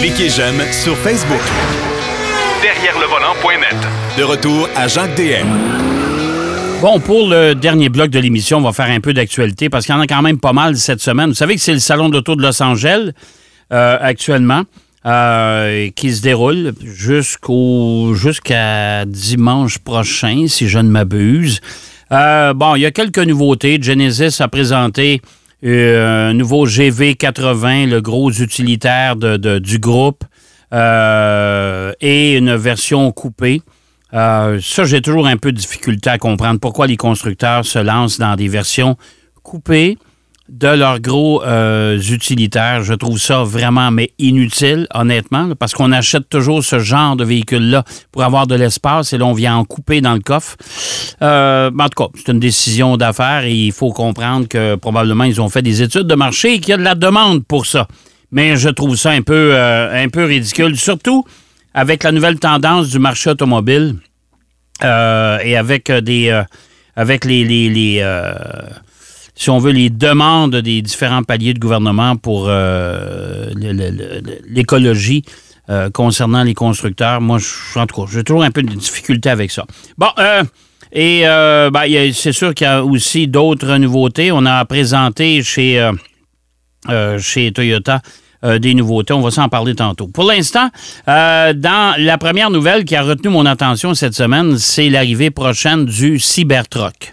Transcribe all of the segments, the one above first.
Cliquez j'aime sur Facebook. Derrière le volant.net. De retour à Jacques DM. Bon, pour le dernier bloc de l'émission, on va faire un peu d'actualité parce qu'il y en a quand même pas mal cette semaine. Vous savez que c'est le Salon d'auto de Los Angeles euh, actuellement euh, qui se déroule jusqu'au jusqu'à dimanche prochain, si je ne m'abuse. Euh, bon, il y a quelques nouveautés. Genesis a présenté un nouveau GV80, le gros utilitaire du groupe, et une version coupée. ça, j'ai toujours un peu de difficulté à comprendre pourquoi les constructeurs se lancent dans des versions coupées de leurs gros euh, utilitaires. Je trouve ça vraiment inutile, honnêtement, parce qu'on achète toujours ce genre de véhicule-là pour avoir de l'espace et là, on vient en couper dans le coffre. Euh, en tout cas, c'est une décision d'affaires et il faut comprendre que probablement ils ont fait des études de marché et qu'il y a de la demande pour ça. Mais je trouve ça un peu, euh, ridicule, surtout avec la nouvelle tendance du marché automobile et avec des... avec les si on veut, les demandes des différents paliers de gouvernement pour euh, l'écologie euh, concernant les constructeurs. Moi, je, en tout cas, j'ai toujours un peu de difficulté avec ça. Bon, euh, et ben, c'est sûr qu'il y a aussi d'autres nouveautés. On a présenté chez, chez Toyota des nouveautés. On va s'en parler tantôt. Pour l'instant, dans la première nouvelle qui a retenu mon attention cette semaine, c'est l'arrivée prochaine du Cybertruck.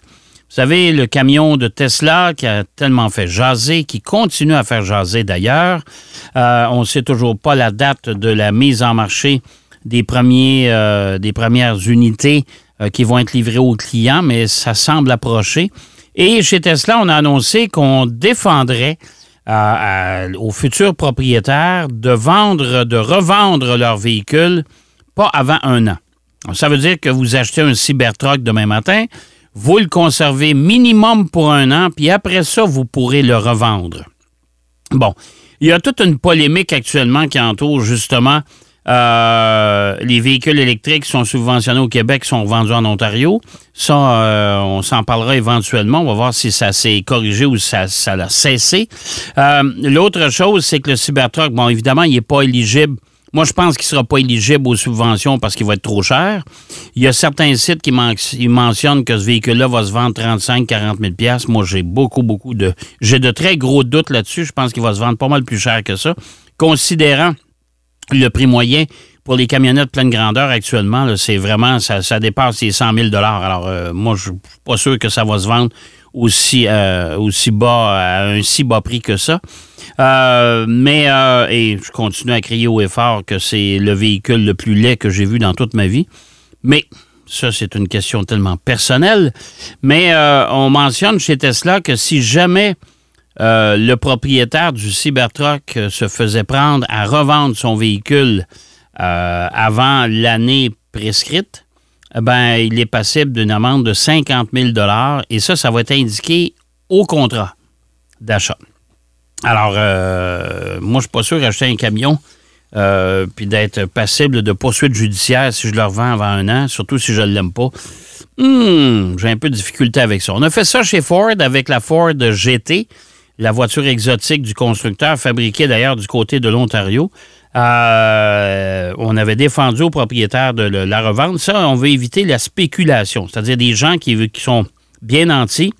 Vous savez, le camion de Tesla qui a tellement fait jaser, qui continue à faire jaser d'ailleurs. Euh, on ne sait toujours pas la date de la mise en marché des, premiers, euh, des premières unités euh, qui vont être livrées aux clients, mais ça semble approcher. Et chez Tesla, on a annoncé qu'on défendrait aux futurs propriétaires de vendre, de revendre leur véhicule pas avant un an. Ça veut dire que vous achetez un Cybertruck demain matin, vous le conservez minimum pour un an, puis après ça, vous pourrez le revendre. Bon, il y a toute une polémique actuellement qui entoure justement euh, les véhicules électriques qui sont subventionnés au Québec, sont vendus en Ontario. Ça, euh, on s'en parlera éventuellement. On va voir si ça s'est corrigé ou ça, ça a cessé. Euh, l'autre chose, c'est que le Cybertruck, bon, évidemment, il n'est pas éligible moi, je pense qu'il ne sera pas éligible aux subventions parce qu'il va être trop cher. Il y a certains sites qui mentionnent que ce véhicule-là va se vendre 35 40 000 Moi, j'ai beaucoup, beaucoup de... J'ai de très gros doutes là-dessus. Je pense qu'il va se vendre pas mal plus cher que ça. Considérant le prix moyen pour les camionnettes pleine grandeur actuellement, c'est vraiment... Ça, dépasse les 100 000 Alors, euh, moi, je suis pas sûr que ça va se vendre aussi, euh, aussi bas, à un si bas prix que ça. Euh, mais, euh, et je continue à crier haut et fort que c'est le véhicule le plus laid que j'ai vu dans toute ma vie. Mais ça, c'est une question tellement personnelle. Mais on mentionne chez Tesla que si jamais le propriétaire du Cybertruck se faisait prendre à revendre son véhicule avant l'année prescrite, ben, il est passible d'une amende de 50 000 et ça, ça va être indiqué au contrat d'achat. Alors, euh, moi, je suis pas sûr d'acheter un camion euh, puis d'être passible de poursuite judiciaire si je le revends avant un an, surtout si je ne l'aime pas. Hmm, j'ai un peu de difficulté avec ça. On a fait ça chez Ford avec la Ford GT, la voiture exotique du constructeur, fabriquée d'ailleurs du côté de l'Ontario. Euh, on avait défendu aux propriétaires de la revendre. Ça, on veut éviter la spéculation, c'est-à-dire des gens qui, qui, sont bien nantis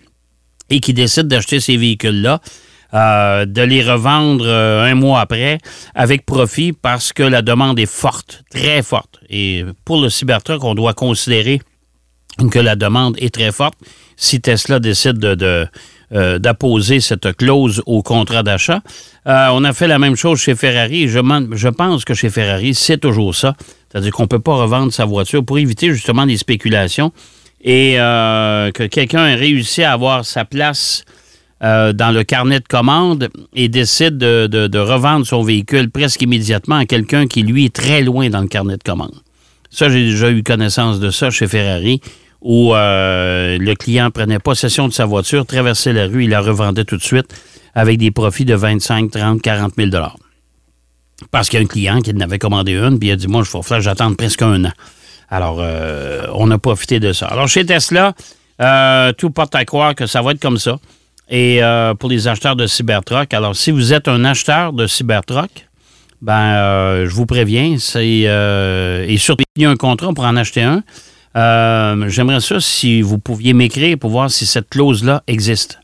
et qui décident d'acheter ces véhicules-là. Euh, de les revendre euh, un mois après avec profit parce que la demande est forte, très forte. Et pour le Cybertruck, on doit considérer que la demande est très forte. Si Tesla décide de euh, d'apposer cette clause au contrat d'achat. Euh, on a fait la même chose chez Ferrari. Je, je pense que chez Ferrari, c'est toujours ça. C'est-à-dire qu'on ne peut pas revendre sa voiture pour éviter justement des spéculations et euh, que quelqu'un ait réussi à avoir sa place dans le carnet de commande et décide de, de, revendre son véhicule presque immédiatement à quelqu'un qui, lui, est très loin dans le carnet de commande. Ça, j'ai déjà eu connaissance de ça chez Ferrari où euh, le client prenait possession de sa voiture, traversait la rue, il la revendait tout de suite avec des profits de 25, 30, 40 000 Parce qu'il y a un client qui n'avait commandé une, puis il a dit Moi, je vais falloir j'attends presque un an. Alors, euh, on a profité de ça. Alors, chez Tesla, euh, tout porte à croire que ça va être comme ça. Et pour les acheteurs de Cybertruck, alors si vous êtes un acheteur de Cybertruck, ben, je vous préviens, c'est et surtout il y a un contrat pour en acheter un. Euh, J'aimerais ça si vous pouviez m'écrire pour voir si cette clause-là existe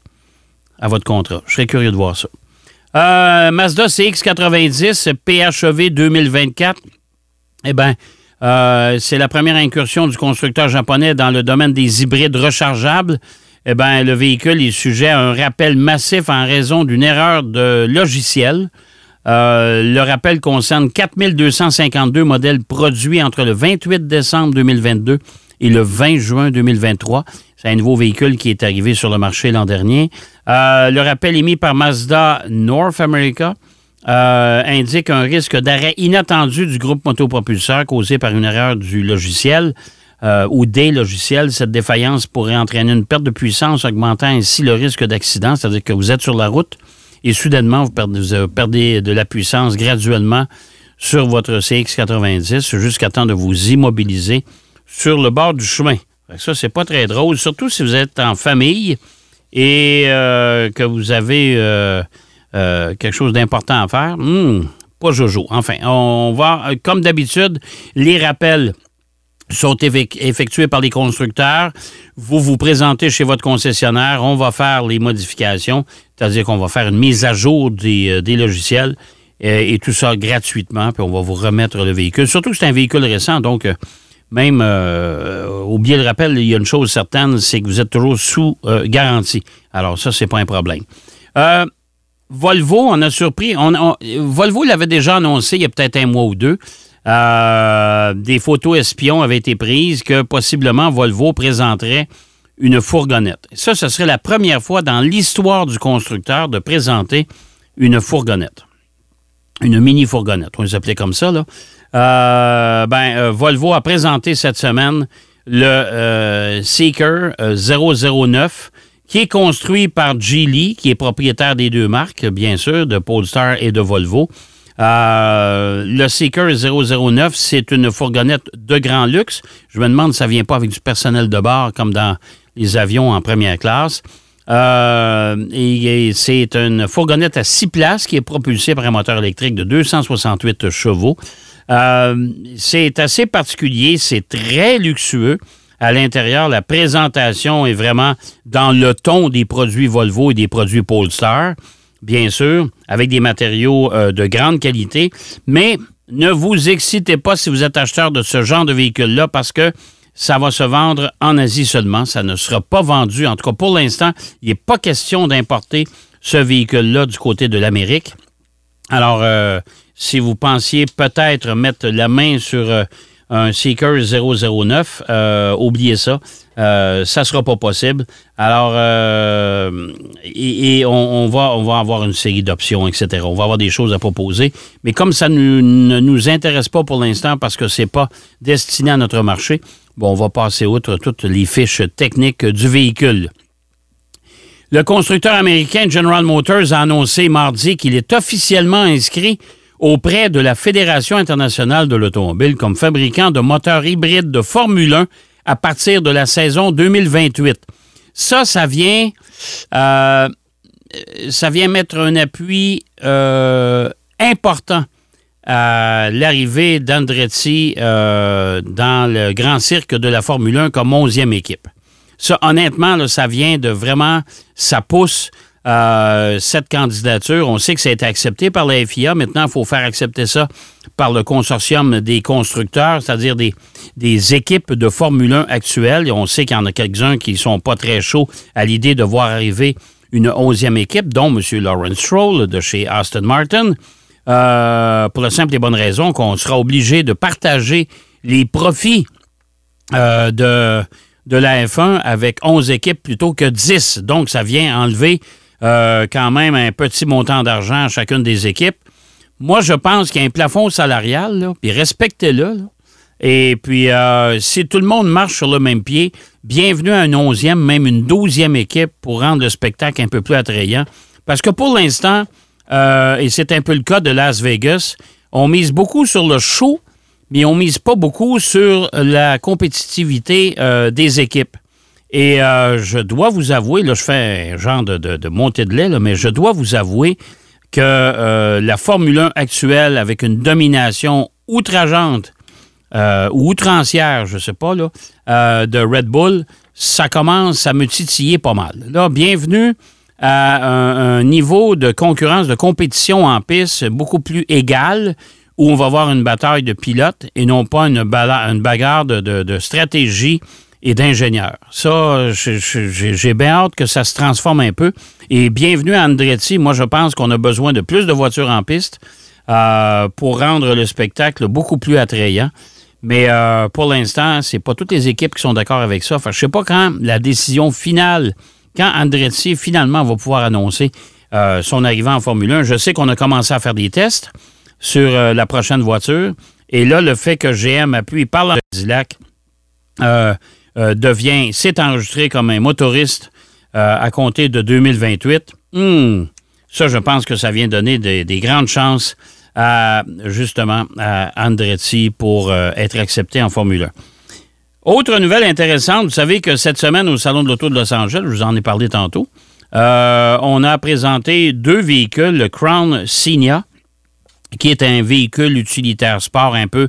à votre contrat. Je serais curieux de voir ça. Euh, Mazda CX90 PHEV 2024. Eh bien, euh, c'est la première incursion du constructeur japonais dans le domaine des hybrides rechargeables. Eh bien, le véhicule est sujet à un rappel massif en raison d'une erreur de logiciel. Euh, le rappel concerne 4252 modèles produits entre le 28 décembre 2022 et le 20 juin 2023. C'est un nouveau véhicule qui est arrivé sur le marché l'an dernier. Euh, le rappel émis par Mazda North America euh, indique un risque d'arrêt inattendu du groupe motopropulseur causé par une erreur du logiciel ou des logiciels. Cette défaillance pourrait entraîner une perte de puissance, augmentant ainsi le risque d'accident, c'est-à-dire que vous êtes sur la route et soudainement, vous perdez, de la puissance graduellement sur votre CX90 jusqu'à temps de vous immobiliser sur le bord du chemin. Ça, c'est pas très drôle, surtout si vous êtes en famille et euh, que vous avez euh, euh, quelque chose d'important à faire. Hmm, pas Jojo. Enfin, on va, comme d'habitude, les rappels sont effec- effectués par les constructeurs. Vous vous présentez chez votre concessionnaire, on va faire les modifications, c'est-à-dire qu'on va faire une mise à jour des, euh, logiciels euh, et tout ça gratuitement, puis on va vous remettre le véhicule. Surtout que c'est un véhicule récent, donc euh, même, euh, oubliez le rappel, il y a une chose certaine, c'est que vous êtes toujours sous garantie. Alors ça, c'est pas un problème. Volvo, on a surpris. On, on- Volvo l'avait déjà annoncé il y a peut-être un mois ou deux. Euh, des photos espions avaient été prises que possiblement Volvo présenterait une fourgonnette. Ça, ce serait la première fois dans l'histoire du constructeur de présenter une fourgonnette. Une mini-fourgonnette, on les appelait comme ça. Là. Euh, ben, euh, Volvo a présenté cette semaine le Seeker euh, 009 qui est construit par Geely, qui est propriétaire des deux marques, bien sûr, de Polestar et de Volvo. Euh, le Seeker 009, c'est une fourgonnette de grand luxe. Je me demande si ça vient pas avec du personnel de bord comme dans les avions en première classe. Euh, et, c'est une fourgonnette à six places qui est propulsée par un moteur électrique de 268 chevaux. Euh, c'est assez particulier, c'est très luxueux. À l'intérieur, la présentation est vraiment dans le ton des produits Volvo et des produits Polestar, bien sûr, avec des matériaux euh, de grande qualité. Mais ne vous excitez pas si vous êtes acheteur de ce genre de véhicule-là parce que ça va se vendre en Asie seulement. Ça ne sera pas vendu. En tout cas, pour l'instant, il n'est pas question d'importer ce véhicule-là du côté de l'Amérique. Alors, euh, si vous pensiez peut-être mettre la main sur euh, un Seeker 009, euh, oubliez ça. Euh, ça sera pas possible. Alors, euh, et, on, va, on va avoir une série d'options, etc. On va avoir des choses à proposer. Mais comme ça ne nous intéresse pas pour l'instant parce que ce n'est pas destiné à notre marché, bon, on va passer outre toutes les fiches techniques du véhicule. Le constructeur américain General Motors a annoncé mardi qu'il est officiellement inscrit auprès de la Fédération internationale de l'automobile comme fabricant de moteurs hybrides de Formule 1 à partir de la saison 2028. Ça, ça vient, euh, ça vient mettre un appui euh, important à l'arrivée d'Andretti euh, dans le grand cirque de la Formule 1 comme 11e équipe. Ça, honnêtement, ça vient de vraiment, ça pousse euh, cette candidature. On sait que ça a été accepté par la FIA. Maintenant, il faut faire accepter ça par le consortium des constructeurs, c'est-à-dire des, équipes de Formule 1 actuelles. On sait qu'il y en a quelques-uns qui ne sont pas très chauds à l'idée de voir arriver une onzième équipe, dont M. Lawrence Stroll de chez Aston Martin, euh, pour la simple et bonne raison qu'on sera obligé de partager les profits euh, de, de la F1 avec 11 équipes plutôt que 10. Donc, ça vient enlever euh, quand même un petit montant d'argent à chacune des équipes. Moi, je pense qu'il y a un plafond salarial, puis respectez-le. Et puis, euh, si tout le monde marche sur le même pied, bienvenue à une onzième, même une douzième équipe pour rendre le spectacle un peu plus attrayant. Parce que pour l'instant, euh, et c'est un peu le cas de Las Vegas, on mise beaucoup sur le show, mais on mise pas beaucoup sur la compétitivité des équipes. Et euh, je dois vous avouer, là, je fais un genre de, de- de montée de lait, là, mais je dois vous avouer que euh, la Formule 1 actuelle, avec une domination outrageante euh, ou outrancière, je sais pas, là, euh, de Red Bull, ça commence à me titiller pas mal. Là, bienvenue à un, un niveau de concurrence, de compétition en piste beaucoup plus égal, où on va avoir une bataille de pilotes et non pas une, une bagarre de- de stratégie et d'ingénieurs. Ça, j'ai- bien hâte que ça se transforme un peu. Et bienvenue à Andretti. Moi, je pense qu'on a besoin de plus de voitures en piste euh, pour rendre le spectacle beaucoup plus attrayant. Mais euh, pour l'instant, c'est pas toutes les équipes qui sont d'accord avec ça. Enfin, je sais pas quand la décision finale, quand Andretti finalement va pouvoir annoncer euh, son arrivée en Formule 1. Je sais qu'on a commencé à faire des tests sur la prochaine voiture. Et là, le fait que GM appuie par la Cadillac euh, devient, s'est enregistré comme un motoriste euh, à compter de 2028. Hmm, ça, je pense que ça vient donner des, des grandes chances à, justement, à Andretti pour euh, être accepté en Formule 1. Autre nouvelle intéressante, vous savez que cette semaine au Salon de l'Auto de Los Angeles, je vous en ai parlé tantôt, on a présenté deux véhicules, le Crown Signa, qui est un véhicule utilitaire sport un peu,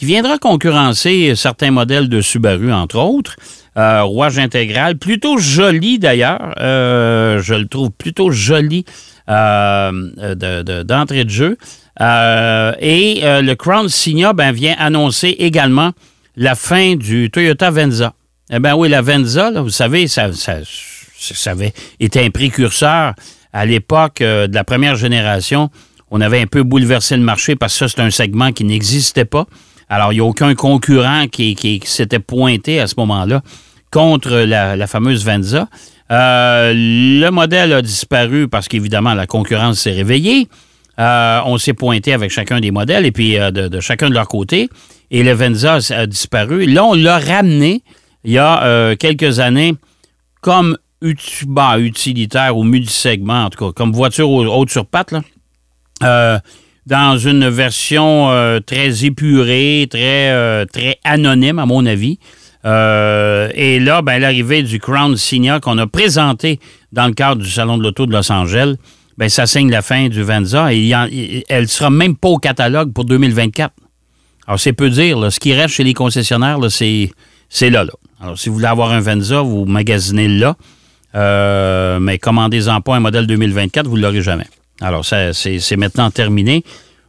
qui viendra concurrencer certains modèles de Subaru, entre autres. Euh, rouage intégral, plutôt joli d'ailleurs. Euh, je le trouve plutôt joli euh, de- de- d'entrée de, jeu. Et le Crown Signa ben, vient annoncer également la fin du Toyota Venza. Eh bien oui, la Venza, là, vous savez, ça, ça, ça avait été un précurseur à l'époque de la première génération. On avait un peu bouleversé le marché parce que ça, c'est un segment qui n'existait pas. Alors, il n'y a aucun concurrent qui, s'était pointé à ce moment-là contre la, fameuse Venza. Euh, le modèle a disparu parce qu'évidemment, la concurrence s'est réveillée. Euh, on s'est pointé avec chacun des modèles et puis euh, de, chacun de leur côté. Et le Venza a, disparu. Là, on l'a ramené il y a quelques années comme bah, utilitaire ou multisegment, en tout cas, comme voiture au- haute sur pattes, là. Dans une version euh, très épurée, très, euh, très anonyme, à mon avis. Euh, et là, ben, l'arrivée du Crown Signa qu'on a présenté dans le cadre du Salon de l'Auto de Los Angeles, ben, ça signe la fin du Venza et en- elle ne sera même pas au catalogue pour 2024. Alors, c'est peu dire. là. ce qui reste chez les concessionnaires, c'est là, là. Alors, si vous voulez avoir un Venza, vous magasinez là. Euh, mais commandez-en pas un modèle 2024, vous ne l'aurez jamais. Alors, c'est, maintenant terminé.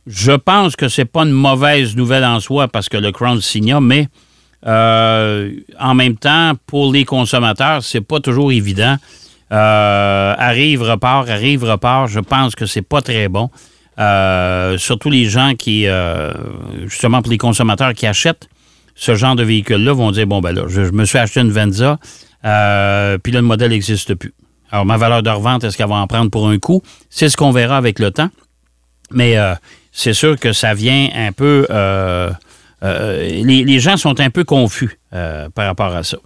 Je pense que c'est pas une mauvaise nouvelle en soi parce que le Crown Signa, mais euh, en même temps, pour les consommateurs, c'est pas toujours évident. Euh, arrive, repart, arrive, repart. Je pense que c'est pas très bon. Euh, surtout les gens qui, justement pour les consommateurs qui achètent ce genre de véhicule-là, vont dire, bon, ben là, je, je me suis acheté une Venza, puis là, le modèle n'existe plus. Alors, ma valeur de revente, est-ce qu'elle va en prendre pour un coup? C'est ce qu'on verra avec le temps. Mais euh, c'est sûr que ça vient un peu... euh, euh, les, gens sont un peu confus par rapport à ça.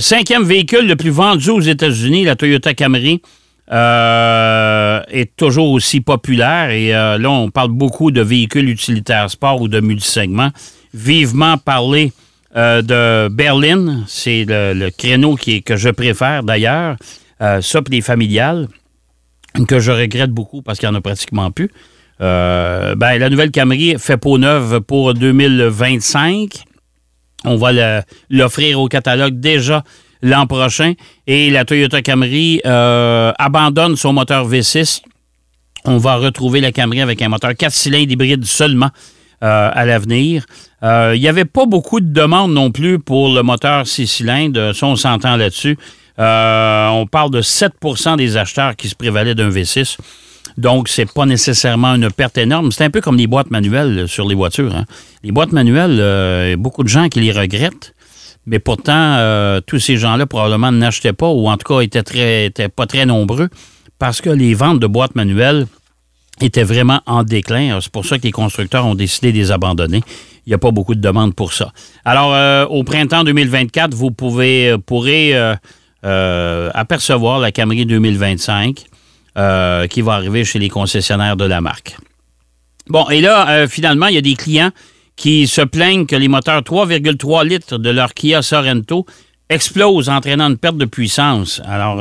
Cinquième véhicule le plus vendu aux États-Unis, la Toyota Camry, est toujours aussi populaire. Et là, on parle beaucoup de véhicules utilitaires sport ou de multisegments. Vivement parler de Berlin, c'est le, le créneau qui que je préfère d'ailleurs. Euh, ça, puis les familiales, que je regrette beaucoup parce qu'il n'y en a pratiquement plus. Euh, ben, la nouvelle Camry fait peau neuve pour 2025. On va l'offrir au catalogue déjà l'an prochain. Et la Toyota Camry euh, abandonne son moteur V6. On va retrouver la Camry avec un moteur 4 cylindres hybride seulement euh, à l'avenir. Il n'y avait pas beaucoup de demandes non plus pour le moteur 6 cylindres. Ça, on s'entend là-dessus. Euh, on parle de 7% des acheteurs qui se prévalaient d'un V6. Donc, c'est pas nécessairement une perte énorme. C'est un peu comme les boîtes manuelles sur les voitures. hein. Les boîtes manuelles, euh, il y a beaucoup de gens qui les regrettent. Mais pourtant, euh, tous ces gens-là probablement n'achetaient pas ou en tout cas étaient, pas très nombreux parce que les ventes de boîtes manuelles étaient vraiment en déclin. C'est pour ça que les constructeurs ont décidé de les abandonner. Il n'y a pas beaucoup de demandes pour ça. Alors, au printemps 2024, vous pouvez, pourrez euh, apercevoir la Camry 2025 euh, qui va arriver chez les concessionnaires de la marque. Bon, et là, euh, finalement, il y a des clients qui se plaignent que les moteurs 3,3 litres de leur Kia Sorento explose, entraînant une perte de puissance. Alors,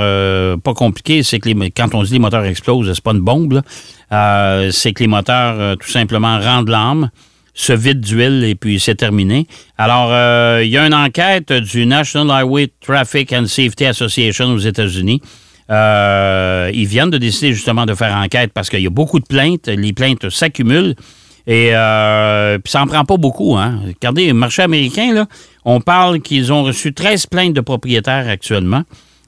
pas compliqué, c'est que quand on dit les moteurs explosent, c'est pas une bombe, c'est que les moteurs, tout simplement, rendent l'âme, se vident d'huile et puis c'est terminé. Alors, il y a une enquête du National Highway Traffic and Safety Association aux États-Unis. ils viennent de décider justement de faire enquête parce qu'il y a beaucoup de plaintes, les plaintes s'accumulent. Et euh, puis ça n'en prend pas beaucoup. Hein. Regardez, le marché américain, là, on parle qu'ils ont reçu 13 plaintes de propriétaires actuellement.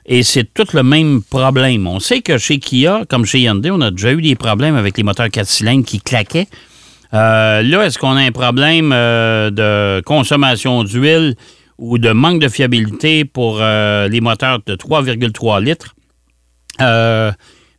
Et c'est tout le même problème. On sait que chez Kia, comme chez Hyundai, on a déjà eu des problèmes avec les moteurs 4 cylindres qui claquaient. Euh, là, est-ce qu'on a un problème euh, de consommation d'huile ou de manque de fiabilité pour euh, les moteurs de 3,3 litres?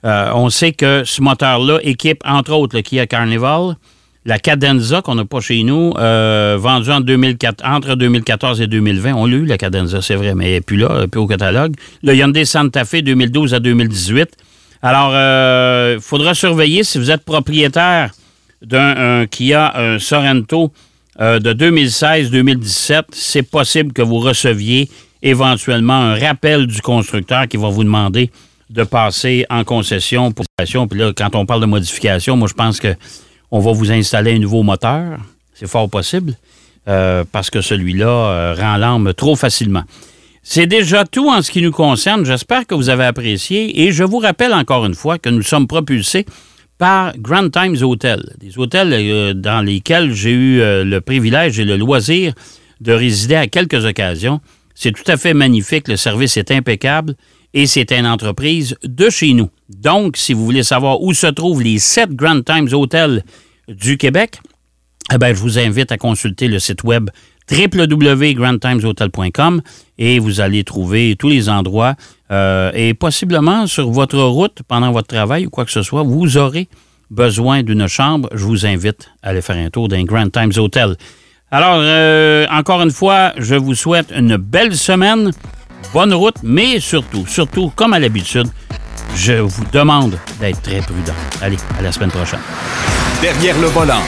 on sait que ce moteur-là équipe, entre autres, le Kia Carnival, la Cadenza qu'on n'a pas chez nous, euh, vendue en 2004, entre 2014 et 2020. On l'a eu, la Cadenza, c'est vrai, mais elle n'est plus là, plus au catalogue. Le Hyundai Santa Fe 2012 à 2018. Alors, il euh, faudra surveiller si vous êtes propriétaire d'un Kia un Sorento euh, de 2016-2017. C'est possible que vous receviez éventuellement un rappel du constructeur qui va vous demander de passer en concession pour Puis là, quand on parle de modification, moi, je pense que on va vous installer un nouveau moteur. C'est fort possible, euh, parce que celui-là euh, rend l'arme trop facilement. C'est déjà tout en ce qui nous concerne. J'espère que vous avez apprécié. Et je vous rappelle encore une fois que nous sommes propulsés par Grand Times Hotel, des hôtels euh, dans lesquels j'ai eu le privilège et le loisir de résider à quelques occasions. C'est tout à fait magnifique, le service est impeccable et c'est une entreprise de chez nous. Donc, si vous voulez savoir où se trouvent les sept Grand Times Hotels du Québec, eh bien, je vous invite à consulter le site web www.grandtimeshotel.com et vous allez trouver tous les endroits euh, et possiblement sur votre route pendant votre travail ou quoi que ce soit, vous aurez besoin d'une chambre. Je vous invite à aller faire un tour d'un Grand Times Hotel. Alors, euh, encore une fois, je vous souhaite une belle semaine bonne route, mais surtout, surtout, comme à l'habitude, je vous demande d'être très prudent. Allez, à la semaine prochaine. Derrière le volant.